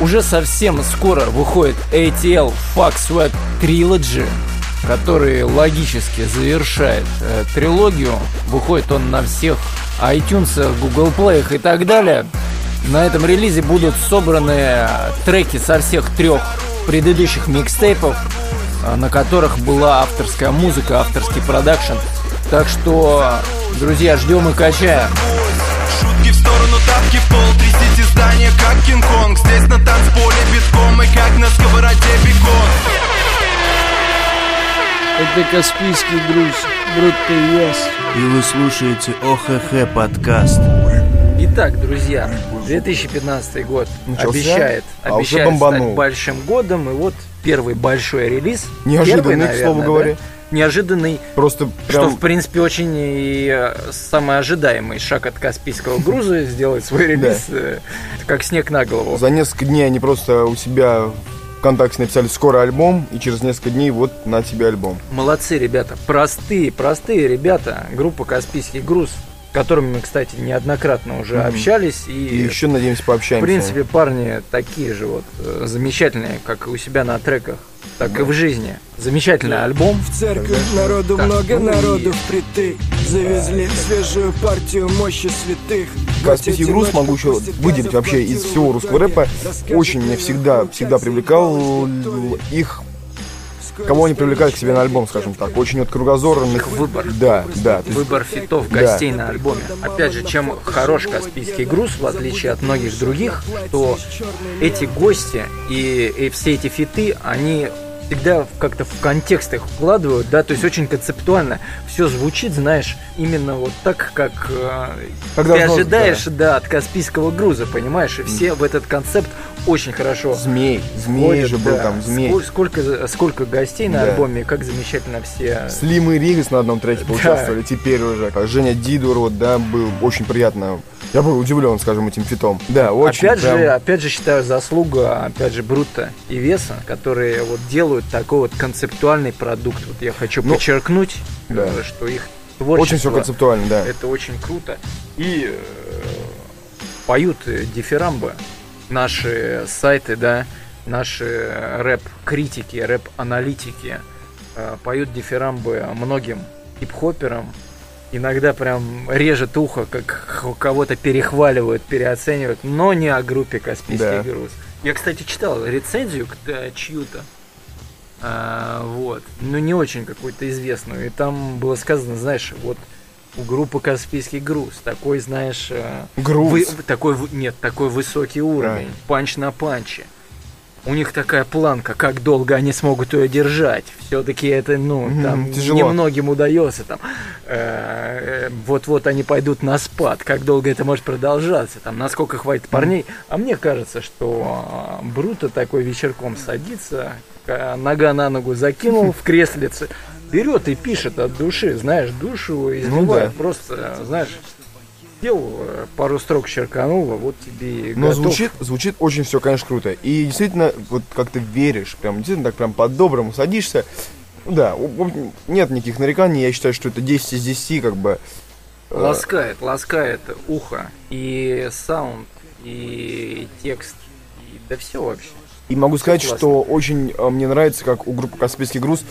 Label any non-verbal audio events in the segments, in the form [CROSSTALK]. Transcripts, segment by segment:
Уже совсем скоро выходит ATL Fuck Swag Trilogy, который логически завершает э, трилогию. Выходит он на всех iTunes, Google Play и так далее. На этом релизе будут собраны треки со всех трех предыдущих микстейпов, э, на которых была авторская музыка, авторский продакшн. Так что, друзья, ждем и качаем. Сторону, тапки в пол Трясите здание, как Кинг-Конг Здесь на танцполе битком И как на сковороде бекон Это Каспийский груз, Брутто Яс. И вы слушаете ОХХ подкаст. Итак, друзья, 2015 год Начался, обещает, а обещает стать большим годом, и вот первый большой релиз. Неожиданный, Первый, к слову наверное, говоря. Да? Неожиданный, Просто что, прям... в принципе, очень и э, самый ожидаемый шаг от Каспийского [LAUGHS] груза сделать свой релиз э, как снег на голову. За несколько дней они просто у себя ВКонтакте написали «Скоро альбом», и через несколько дней вот на тебе альбом. Молодцы, ребята. Простые, простые ребята. Группа Каспийский груз, с которыми мы, кстати, неоднократно уже Мгм. общались. И И, еще, надеемся, пообщаемся. в принципе, парни такие же вот э, замечательные, как и у себя на треках, так и в жизни. Замечательный альбом. В церковь народу Так, много, ну народу впритык. Завезли свежую партию мощи святых. Каспийский груз могу еще выделить вообще из всего русского рэпа. Очень меня всегда, всегда привлекал их, кого они привлекали к себе на альбом, скажем так. Очень вот кругозорных. Их выбор. Да, да. то есть Выбор фитов Да. гостей на альбоме. Опять же, чем хорош Каспийский груз, в отличие от многих других, что эти гости и, и все эти фиты, они всегда как-то в контекст их вкладывают, да, то есть очень концептуально все звучит, знаешь, именно вот так, как э, Как ты должно, ожидаешь, да. от Каспийского груза, понимаешь, и все в этот концепт очень хорошо Змей. Змей входят, же был да. там, змей. Сколь- Сколько, сколько гостей на Да. альбоме, как замечательно все Слим и Ригас на одном треке поучаствовали, теперь уже. Женя Дидур, вот, да, был очень приятно. Я был удивлен, скажем, этим фитом. Да, очень опять прям- же, опять же считаю заслуга, опять же, Брута и Веса, которые вот делают такой вот концептуальный продукт. Вот я хочу Ну, подчеркнуть, да. э, что их творчество Очень все концептуально, да. это очень круто. И э, поют э, дифирамбы наши сайты, да, наши рэп-критики, рэп-аналитики э, поют дифирамбы многим хип-хоперам. Иногда прям режет ухо, как кого-то перехваливают, переоценивают, но не о группе Каспийский Да. груз. Я, кстати, читал рецензию к- э, чью-то. А, вот. Ну, не очень какую-то известную. И там было сказано, знаешь, вот у группы Каспийский груз. Такой, знаешь... э, Груз. вы- такой, нет, такой высокий уровень. Панч на панче. У них такая планка, как долго они смогут ее держать. Все-таки это, ну, Мгм, там тяжело. немногим удается. Там, э, э, вот-вот они пойдут на спад. Как долго это может продолжаться? Там, насколько хватит парней? А мне кажется, что Бруто такой вечерком садится, нога на ногу закинул в креслице, берет и пишет от души, знаешь, душу изливает. да. Просто, э, знаешь, сделал э, пару строк черканула, вот тебе и Но готов. звучит, звучит очень все, конечно, круто. И действительно, вот как ты веришь, прям действительно так прям по-доброму садишься. Ну Да, нет никаких нареканий. Я считаю, что это 10 из 10, как бы. э, Ласкает, ласкает ухо. И саунд, и текст, и да все вообще. И могу сказать, классно. что очень э, мне нравится, как у группы Каспийский груз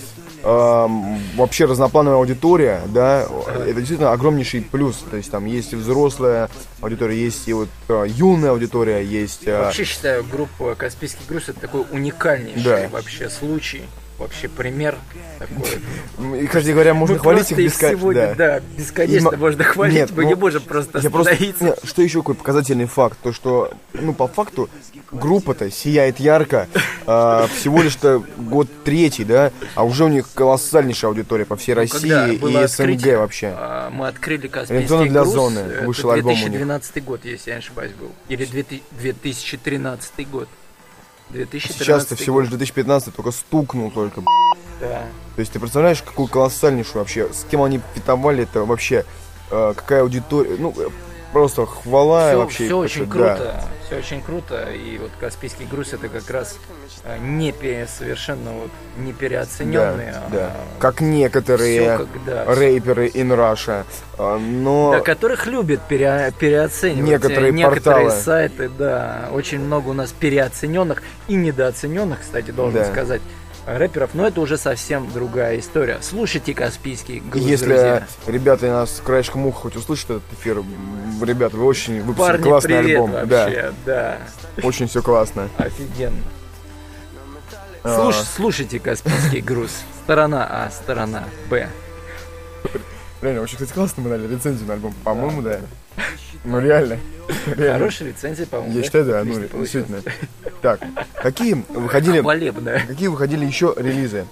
эм, вообще разноплановая аудитория, да, это действительно огромнейший плюс. То есть там есть и взрослая аудитория, есть и вот э, юная аудитория, есть. э, Вообще считаю, группа Каспийский груз это такой уникальнейший Да. вообще случай. Вообще пример такой. м, и, кстати говоря, можно Мы хвалить их бесконечно. сегодня, да, бесконечно И мо- можно хвалить, Нет, мы ну, не можем просто Я просто, остановиться. не, что еще какой показательный факт, то что, ну, по факту, группа-то сияет ярко, а, всего лишь-то год третий, да, а уже у них колоссальнейшая аудитория по всей Ну, России было и СНГ открытие, вообще. а, Мы открыли Каспийский для груз. зоны. Это Вышел альбом у них. 2012 год, если я не ошибаюсь, был. Или 2000 2013 год. 2013 Сейчас-то всего год. лишь 2015 только стукнул только. Да. То есть ты представляешь, какую колоссальнейшую вообще, с кем они питовали это вообще, э, какая аудитория, ну, э, просто хвала Все, вообще. очень это, да. круто. Все очень круто, и вот Каспийский груз это как раз э, не пе- совершенно вот не переоцененные, Да, да. а Как некоторые как, да, рэперы in Russia. а, Но Да, которых любят пере- переоценивать. Некоторые Э, Некоторые порталы. сайты, да. Очень много у нас переоцененных и недооцененных, кстати, должен Да. сказать, рэперов. Но это уже совсем другая история. Слушайте Каспийский груз, если друзья. ребята нас краешком уха хоть услышат этот эфир, ребята, вы очень выпустили Парни, классный привет альбом. вообще, да. Очень все классно. Офигенно. А. Слуш, слушайте Каспийский груз. Сторона А, сторона Б. Реально, очень, кстати, классно мы дали рецензию на альбом. По-моему, да. Ну реально. Хорошая рецензия, по-моему. Я да? считаю, да, ну действительно. Так, какие выходили, Хвалебная. какие выходили еще релизы?